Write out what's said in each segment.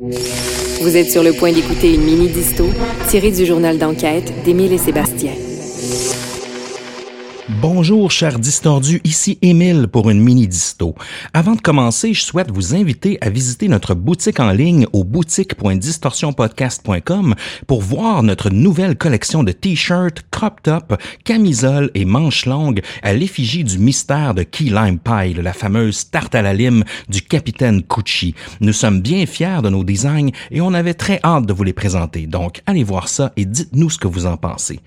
Vous êtes sur le point d'écouter une mini-disto tirée du journal d'enquête d'Émile et Sébastien. Bonjour, chers distordus, ici Émile pour une mini-disto. Avant de commencer, je souhaite vous inviter à visiter notre boutique en ligne au boutique.distorsionpodcast.com pour voir notre nouvelle collection de t-shirts, crop top, camisoles et manches longues à l'effigie du mystère de Key Lime Pie, la fameuse tarte à la lime du capitaine Cucci. Nous sommes bien fiers de nos designs et on avait très hâte de vous les présenter. Donc, allez voir ça et dites-nous ce que vous en pensez.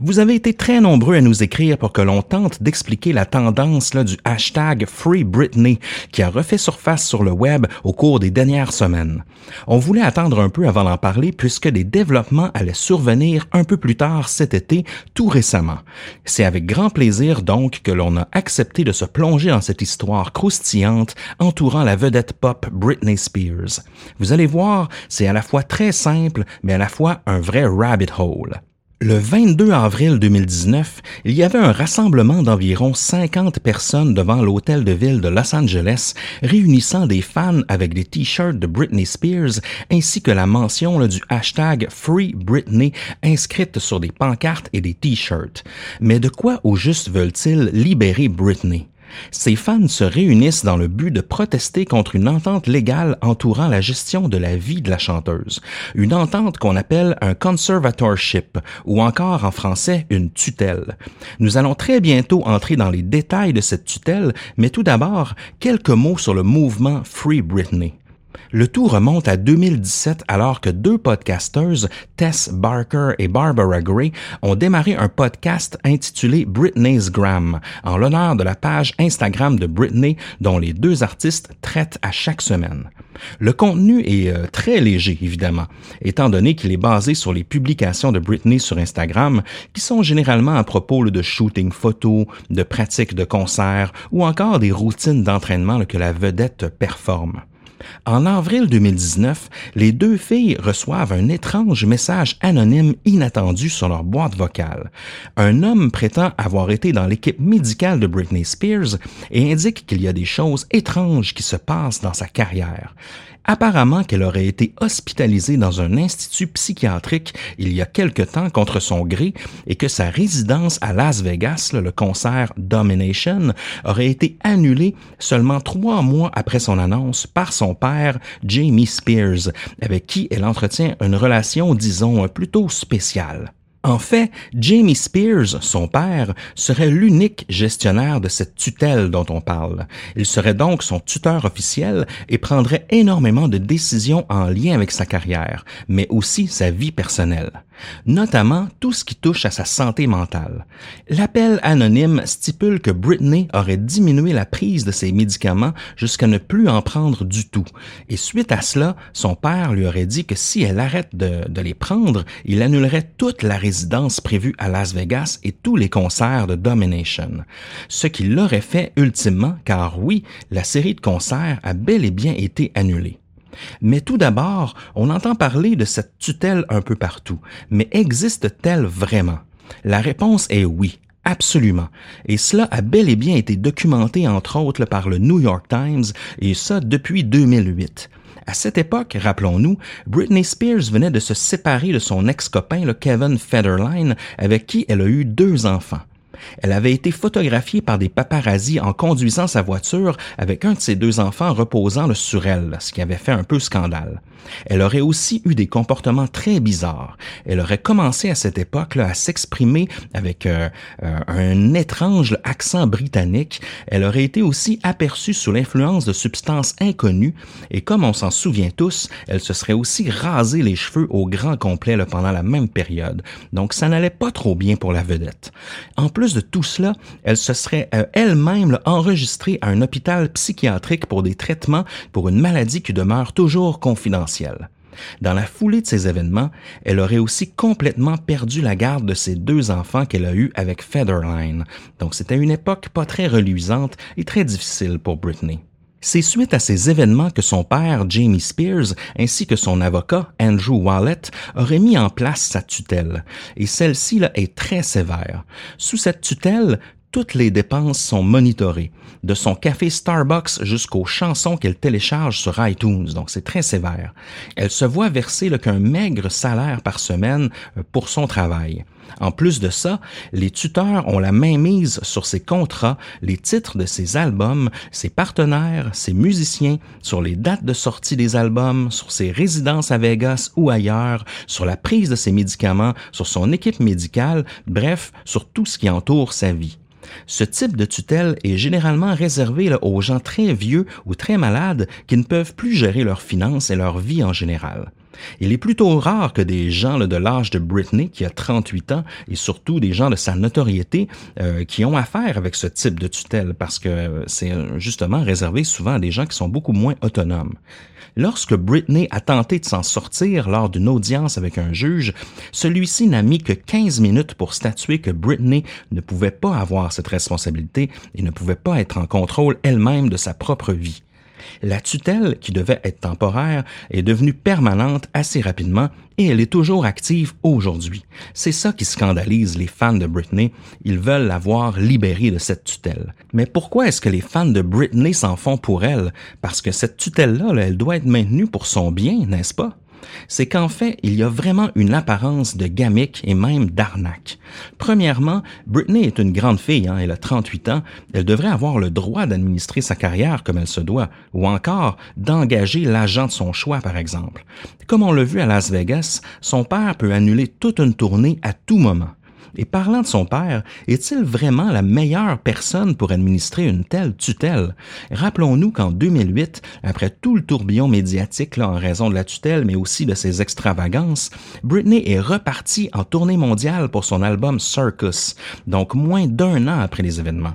Vous avez été très nombreux à nous écrire pour que l'on tente d'expliquer la tendance du hashtag Free Britney qui a refait surface sur le web au cours des dernières semaines. On voulait attendre un peu avant d'en parler puisque des développements allaient survenir un peu plus tard cet été, tout récemment. C'est avec grand plaisir donc que l'on a accepté de se plonger dans cette histoire croustillante entourant la vedette pop Britney Spears. Vous allez voir, c'est à la fois très simple, mais à la fois un vrai rabbit hole. Le 22 avril 2019, il y avait un rassemblement d'environ 50 personnes devant l'hôtel de ville de Los Angeles, réunissant des fans avec des t-shirts de Britney Spears ainsi que la mention du hashtag Free Britney inscrite sur des pancartes et des t-shirts. Mais de quoi au juste veulent-ils libérer Britney? Ces fans se réunissent dans le but de protester contre une entente légale entourant la gestion de la vie de la chanteuse, une entente qu'on appelle un conservatorship ou encore en français une tutelle. Nous allons très bientôt entrer dans les détails de cette tutelle, mais tout d'abord, quelques mots sur le mouvement Free Britney. Le tout remonte à 2017 alors que deux podcasteuses, Tess Barker et Barbara Gray, ont démarré un podcast intitulé Britney's Gram, en l'honneur de la page Instagram de Britney dont les deux artistes traitent à chaque semaine. Le contenu est euh, très léger, évidemment, étant donné qu'il est basé sur les publications de Britney sur Instagram, qui sont généralement à propos de shooting photos, de pratiques de concerts ou encore des routines d'entraînement que la vedette performe. En avril 2019, les deux filles reçoivent un étrange message anonyme inattendu sur leur boîte vocale. Un homme prétend avoir été dans l'équipe médicale de Britney Spears et indique qu'il y a des choses étranges qui se passent dans sa carrière apparemment qu'elle aurait été hospitalisée dans un institut psychiatrique il y a quelque temps contre son gré et que sa résidence à Las Vegas, le concert Domination, aurait été annulée seulement trois mois après son annonce par son père, Jamie Spears, avec qui elle entretient une relation, disons, plutôt spéciale. En fait, Jamie Spears, son père, serait l'unique gestionnaire de cette tutelle dont on parle. Il serait donc son tuteur officiel et prendrait énormément de décisions en lien avec sa carrière, mais aussi sa vie personnelle notamment tout ce qui touche à sa santé mentale. L'appel anonyme stipule que Britney aurait diminué la prise de ses médicaments jusqu'à ne plus en prendre du tout. Et suite à cela, son père lui aurait dit que si elle arrête de, les prendre, il annulerait toute la résidence prévue à Las Vegas et tous les concerts de Domination. Ce qui l'aurait fait ultimement, car oui, la série de concerts a bel et bien été annulée. Mais tout d'abord, on entend parler de cette tutelle un peu partout, mais existe-t-elle vraiment? La réponse est oui. Absolument. Et cela a bel et bien été documenté entre autres par le New York Times, et ça depuis 2008. À cette époque, rappelons-nous, Britney Spears venait de se séparer de son ex-copain, le Kevin Federline, avec qui elle a eu deux enfants. Elle avait été photographiée par des paparazzis en conduisant sa voiture avec un de ses deux enfants reposant sur elle, ce qui avait fait un peu scandale. Elle aurait aussi eu des comportements très bizarres. Elle aurait commencé à cette époque à s'exprimer avec euh, euh, un étrange accent britannique. Elle aurait été aussi aperçue sous l'influence de substances inconnues et comme on s'en souvient tous, elle se serait aussi rasé les cheveux au grand complet pendant la même période. Donc ça n'allait pas trop bien pour la vedette. De tout cela, elle se serait euh, elle-même enregistrée à un hôpital psychiatrique pour des traitements pour une maladie qui demeure toujours confidentielle. Dans la foulée de ces événements, elle aurait aussi complètement perdu la garde de ses deux enfants qu'elle a eus avec Featherline. Donc c'était une époque pas très reluisante et très difficile pour Britney. C'est suite à ces événements que son père, Jamie Spears, ainsi que son avocat, Andrew Wallet, auraient mis en place sa tutelle. Et celle-ci est très sévère. Sous cette tutelle, toutes les dépenses sont monitorées, de son café Starbucks jusqu'aux chansons qu'elle télécharge sur iTunes, donc c'est très sévère. Elle se voit verser qu'un maigre salaire par semaine euh, pour son travail. En plus de ça, les tuteurs ont la main mise sur ses contrats, les titres de ses albums, ses partenaires, ses musiciens, sur les dates de sortie des albums, sur ses résidences à Vegas ou ailleurs, sur la prise de ses médicaments, sur son équipe médicale, bref, sur tout ce qui entoure sa vie. Ce type de tutelle est généralement réservé aux gens très vieux ou très malades qui ne peuvent plus gérer leurs finances et leur vie en général. Il est plutôt rare que des gens de l'âge de Britney, qui a 38 ans, et surtout des gens de sa notoriété, euh, qui ont affaire avec ce type de tutelle, parce que c'est justement réservé souvent à des gens qui sont beaucoup moins autonomes. Lorsque Britney a tenté de s'en sortir lors d'une audience avec un juge, celui-ci n'a mis que 15 minutes pour statuer que Britney ne pouvait pas avoir cette responsabilité et ne pouvait pas être en contrôle elle-même de sa propre vie. La tutelle, qui devait être temporaire, est devenue permanente assez rapidement et elle est toujours active aujourd'hui. C'est ça qui scandalise les fans de Britney. Ils veulent la voir libérée de cette tutelle. Mais pourquoi est-ce que les fans de Britney s'en font pour elle? Parce que cette tutelle-là, elle doit être maintenue pour son bien, n'est-ce pas? C'est qu'en fait, il y a vraiment une apparence de gamique et même d'arnaque. Premièrement, Britney est une grande fille, hein, elle a 38 ans, elle devrait avoir le droit d'administrer sa carrière comme elle se doit, ou encore d'engager l'agent de son choix, par exemple. Comme on l'a vu à Las Vegas, son père peut annuler toute une tournée à tout moment. Et parlant de son père, est-il vraiment la meilleure personne pour administrer une telle tutelle? Rappelons-nous qu'en 2008, après tout le tourbillon médiatique en raison de la tutelle, mais aussi de ses extravagances, Britney est repartie en tournée mondiale pour son album Circus, donc moins d'un an après les événements.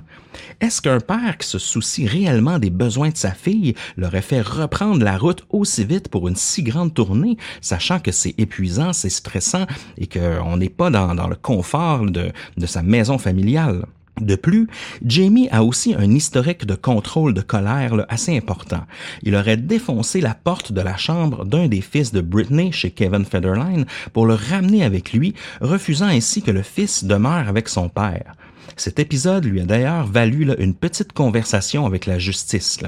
Est-ce qu'un père qui se soucie réellement des besoins de sa fille l'aurait fait reprendre la route aussi vite pour une si grande tournée, sachant que c'est épuisant, c'est stressant et qu'on n'est pas dans, le confort de, sa maison familiale? De plus, Jamie a aussi un historique de contrôle de colère assez important. Il aurait défoncé la porte de la chambre d'un des fils de Britney chez Kevin Federline pour le ramener avec lui, refusant ainsi que le fils demeure avec son père. Cet épisode lui a d'ailleurs valu une petite conversation avec la justice.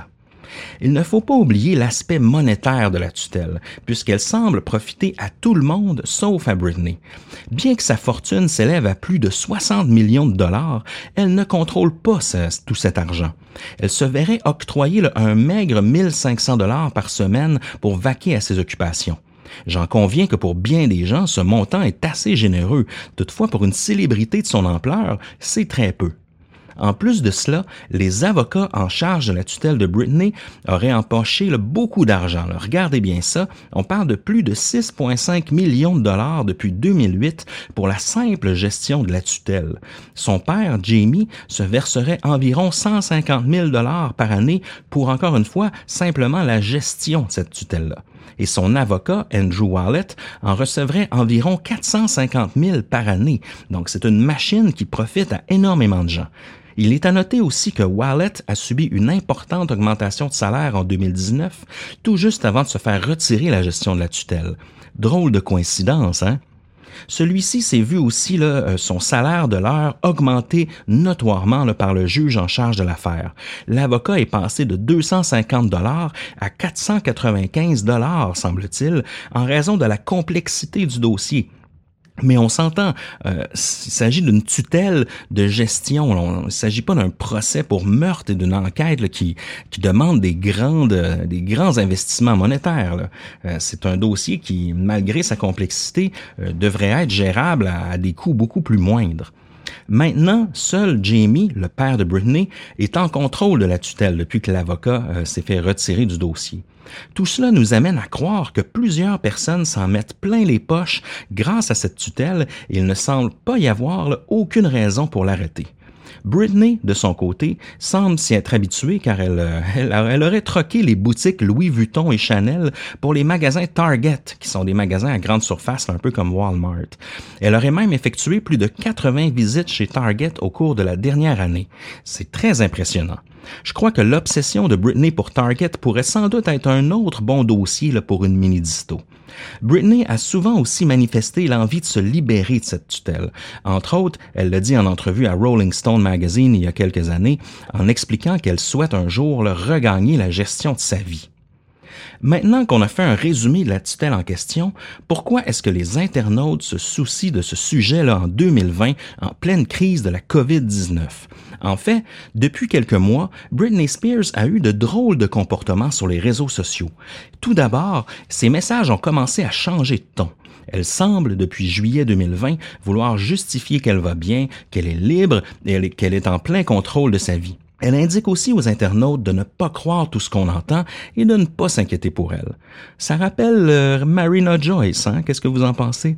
Il ne faut pas oublier l'aspect monétaire de la tutelle, puisqu'elle semble profiter à tout le monde sauf à Britney. Bien que sa fortune s'élève à plus de 60 millions de dollars, elle ne contrôle pas tout cet argent. Elle se verrait octroyer un maigre 1500 dollars par semaine pour vaquer à ses occupations. J'en conviens que pour bien des gens, ce montant est assez généreux. Toutefois, pour une célébrité de son ampleur, c'est très peu. En plus de cela, les avocats en charge de la tutelle de Britney auraient empoché beaucoup d'argent. Regardez bien ça, on parle de plus de 6,5 millions de dollars depuis 2008 pour la simple gestion de la tutelle. Son père, Jamie, se verserait environ 150 000 dollars par année pour, encore une fois, simplement la gestion de cette tutelle-là et son avocat, Andrew Wallet, en recevrait environ 450 000 par année. Donc c'est une machine qui profite à énormément de gens. Il est à noter aussi que Wallet a subi une importante augmentation de salaire en 2019, tout juste avant de se faire retirer la gestion de la tutelle. Drôle de coïncidence, hein? Celui-ci s'est vu aussi euh, son salaire de l'heure augmenter notoirement par le juge en charge de l'affaire. L'avocat est passé de 250 dollars à 495 dollars, semble-t-il, en raison de la complexité du dossier. Mais on s'entend, euh, il s'agit d'une tutelle de gestion. Il ne s'agit pas d'un procès pour meurtre et d'une enquête qui, qui demande des, grandes, des grands investissements monétaires. Euh, c'est un dossier qui, malgré sa complexité, euh, devrait être gérable à, des coûts beaucoup plus moindres. Maintenant, seul Jamie, le père de Britney, est en contrôle de la tutelle depuis que l'avocat s'est fait retirer du dossier. Tout cela nous amène à croire que plusieurs personnes s'en mettent plein les poches grâce à cette tutelle et il ne semble pas y avoir aucune raison pour l'arrêter. Britney, de son côté, semble s'y être habituée car elle, euh, elle, aurait troqué les boutiques Louis Vuitton et Chanel pour les magasins Target, qui sont des magasins à grande surface, un peu comme Walmart. Elle aurait même effectué plus de 80 visites chez Target au cours de la dernière année. C'est très impressionnant. Je crois que l'obsession de Britney pour Target pourrait sans doute être un autre bon dossier pour une mini-disto. Britney a souvent aussi manifesté l'envie de se libérer de cette tutelle. Entre autres, elle l'a dit en entrevue à Rolling Stone Magazine il y a quelques années, en expliquant qu'elle souhaite un jour regagner la gestion de sa vie. Maintenant qu'on a fait un résumé de la tutelle en question, pourquoi est-ce que les internautes se soucient de ce sujet-là en 2020, en pleine crise de la COVID-19? En fait, depuis quelques mois, Britney Spears a eu de drôles de comportements sur les réseaux sociaux. Tout d'abord, ses messages ont commencé à changer de ton. Elle semble, depuis juillet 2020, vouloir justifier qu'elle va bien, qu'elle est libre et qu'elle est en plein contrôle de sa vie. Elle indique aussi aux internautes de ne pas croire tout ce qu'on entend et de ne pas s'inquiéter pour elle. Ça rappelle euh, Marina Joyce, hein? Qu'est-ce que vous en pensez?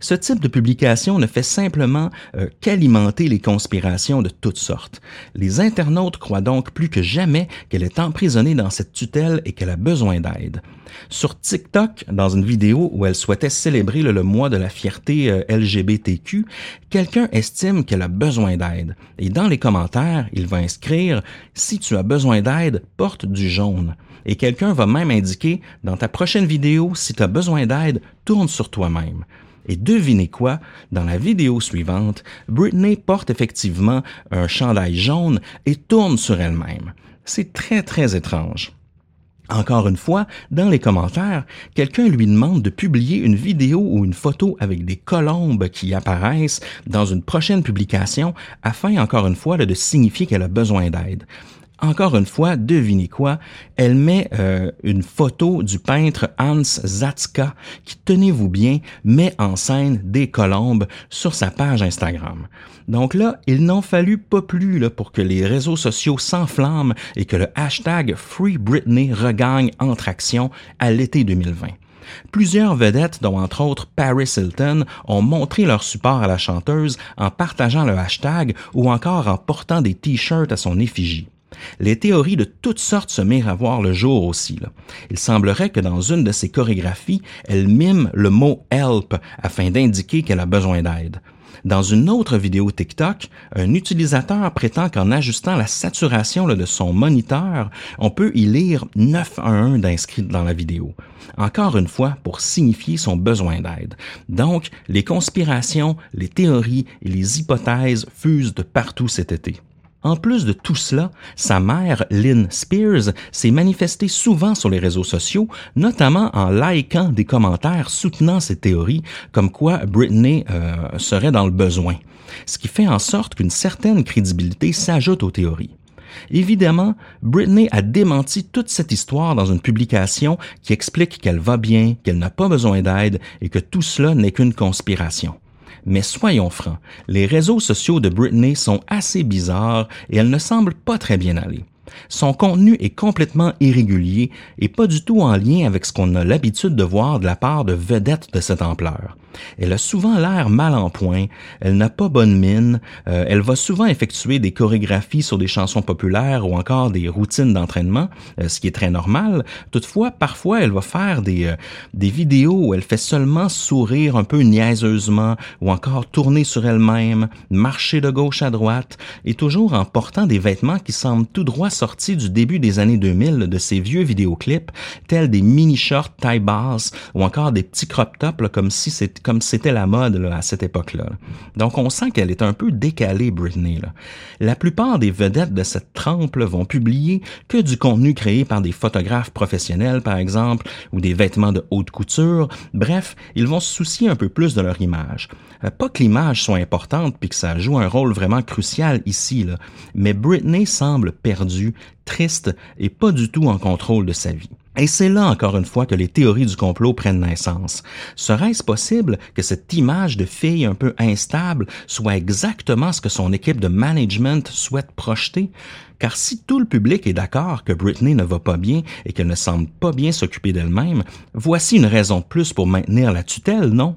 Ce type de publication ne fait simplement euh, qu'alimenter les conspirations de toutes sortes. Les internautes croient donc plus que jamais qu'elle est emprisonnée dans cette tutelle et qu'elle a besoin d'aide. Sur TikTok, dans une vidéo où elle souhaitait célébrer le, mois de la fierté euh, LGBTQ, quelqu'un estime qu'elle a besoin d'aide. Et dans les commentaires, il va inscrire Si tu as besoin d'aide, porte du jaune. Et quelqu'un va même indiquer Dans ta prochaine vidéo, si tu as besoin d'aide, tourne sur toi-même. Et devinez quoi, dans la vidéo suivante, Britney porte effectivement un chandail jaune et tourne sur elle-même. C'est très très étrange. Encore une fois, dans les commentaires, quelqu'un lui demande de publier une vidéo ou une photo avec des colombes qui apparaissent dans une prochaine publication afin, encore une fois, de signifier qu'elle a besoin d'aide. Encore une fois, devinez quoi, elle met euh, une photo du peintre Hans Zatzka qui, tenez-vous bien, met en scène des colombes sur sa page Instagram. Donc là, il n'en fallut pas plus pour que les réseaux sociaux s'enflamment et que le hashtag Free Britney regagne entre action à l'été 2020. Plusieurs vedettes, dont entre autres Paris Hilton, ont montré leur support à la chanteuse en partageant le hashtag ou encore en portant des t-shirts à son effigie. Les théories de toutes sortes se mirent à voir le jour aussi. Il semblerait que dans une de ses chorégraphies, elle mime le mot help afin d'indiquer qu'elle a besoin d'aide. Dans une autre vidéo TikTok, un utilisateur prétend qu'en ajustant la saturation de son moniteur, on peut y lire 911 d'inscrits dans la vidéo. Encore une fois, pour signifier son besoin d'aide. Donc, les conspirations, les théories et les hypothèses fusent de partout cet été. En plus de tout cela, sa mère, Lynn Spears, s'est manifestée souvent sur les réseaux sociaux, notamment en likant des commentaires soutenant ses théories, comme quoi Britney euh, serait dans le besoin, ce qui fait en sorte qu'une certaine crédibilité s'ajoute aux théories. Évidemment, Britney a démenti toute cette histoire dans une publication qui explique qu'elle va bien, qu'elle n'a pas besoin d'aide et que tout cela n'est qu'une conspiration. Mais soyons francs, les réseaux sociaux de Britney sont assez bizarres et elle ne semble pas très bien aller. Son contenu est complètement irrégulier et pas du tout en lien avec ce qu'on a l'habitude de voir de la part de vedettes de cette ampleur. Elle a souvent l'air mal en point, elle n'a pas bonne mine, euh, elle va souvent effectuer des chorégraphies sur des chansons populaires ou encore des routines d'entraînement, euh, ce qui est très normal. Toutefois, parfois, elle va faire des, euh, des vidéos où elle fait seulement sourire un peu niaiseusement ou encore tourner sur elle-même, marcher de gauche à droite et toujours en portant des vêtements qui semblent tout droit sortis du début des années 2000 de ces vieux vidéoclips, tels des mini-shorts taille basse ou encore des petits crop tops comme si c'était la mode à cette époque-là. Donc on sent qu'elle est un peu décalée, Britney. La plupart des vedettes de cette trempe vont publier que du contenu créé par des photographes professionnels, par exemple, ou des vêtements de haute couture. Bref, ils vont se soucier un peu plus de leur image. Euh, pas que l'image soit importante puis que ça joue un rôle vraiment crucial ici, là, mais Britney semble perdue, triste et pas du tout en contrôle de sa vie. Et c'est là encore une fois que les théories du complot prennent naissance. Serait-ce possible que cette image de fille un peu instable soit exactement ce que son équipe de management souhaite projeter? Car si tout le public est d'accord que Britney ne va pas bien et qu'elle ne semble pas bien s'occuper d'elle-même, voici une raison de plus pour maintenir la tutelle, non?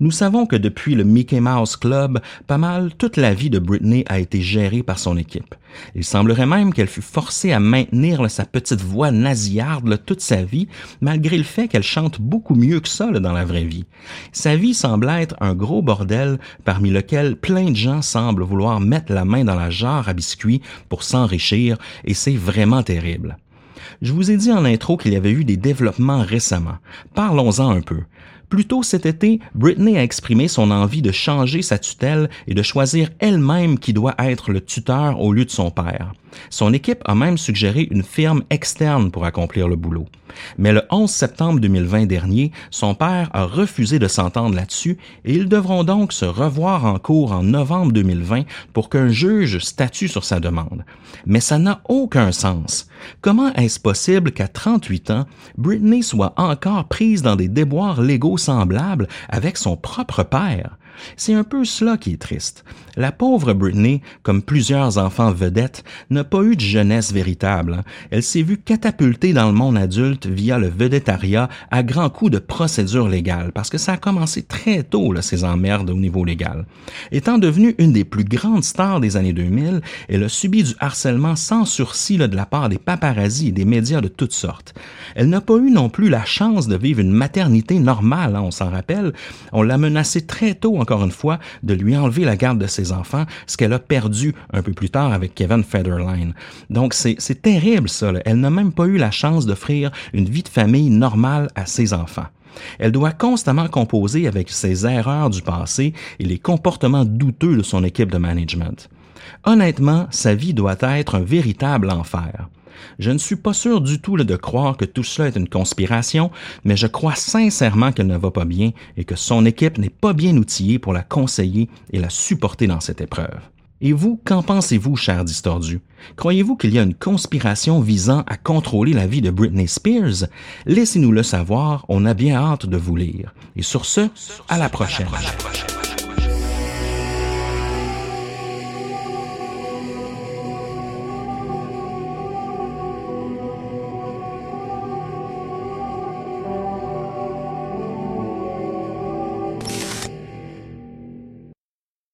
Nous savons que depuis le Mickey Mouse Club, pas mal toute la vie de Britney a été gérée par son équipe. Il semblerait même qu'elle fut forcée à maintenir sa petite voix nasillarde toute sa vie, malgré le fait qu'elle chante beaucoup mieux que ça dans la vraie vie. Sa vie semble être un gros bordel parmi lequel plein de gens semblent vouloir mettre la main dans la jarre à biscuits pour s'enrichir, et c'est vraiment terrible. Je vous ai dit en intro qu'il y avait eu des développements récemment. Parlons-en un peu. Plus tôt cet été, Britney a exprimé son envie de changer sa tutelle et de choisir elle-même qui doit être le tuteur au lieu de son père. Son équipe a même suggéré une firme externe pour accomplir le boulot. Mais le 11 septembre 2020 dernier, son père a refusé de s'entendre là-dessus et ils devront donc se revoir en cours en novembre 2020 pour qu'un juge statue sur sa demande. Mais ça n'a aucun sens. Comment est-ce possible qu'à 38 ans, Britney soit encore prise dans des déboires légaux semblables avec son propre père? C'est un peu cela qui est triste. La pauvre Britney, comme plusieurs enfants vedettes, n'a pas eu de jeunesse véritable. Hein. Elle s'est vue catapultée dans le monde adulte via le vedettariat à grands coups de procédures légales, parce que ça a commencé très tôt, là, ces emmerdes au niveau légal. Étant devenue une des plus grandes stars des années 2000, elle a subi du harcèlement sans sursis de la part des paparazzis et des médias de toutes sortes. Elle n'a pas eu non plus la chance de vivre une maternité normale, hein, on s'en rappelle. On l'a menacée très tôt encore une fois, de lui enlever la garde de ses enfants, ce qu'elle a perdu un peu plus tard avec Kevin Federline. Donc, c'est terrible, ça. Elle n'a même pas eu la chance d'offrir une vie de famille normale à ses enfants. Elle doit constamment composer avec ses erreurs du passé et les comportements douteux de son équipe de management. Honnêtement, sa vie doit être un véritable enfer. Je ne suis pas sûr du tout de croire que tout cela est une conspiration, mais je crois sincèrement qu'elle ne va pas bien et que son équipe n'est pas bien outillée pour la conseiller et la supporter dans cette épreuve. Et vous, qu'en pensez-vous, cher distordu? Croyez-vous qu'il y a une conspiration visant à contrôler la vie de Britney Spears? Laissez-nous le savoir, on a bien hâte de vous lire. Et sur ce, à la prochaine. À la prochaine.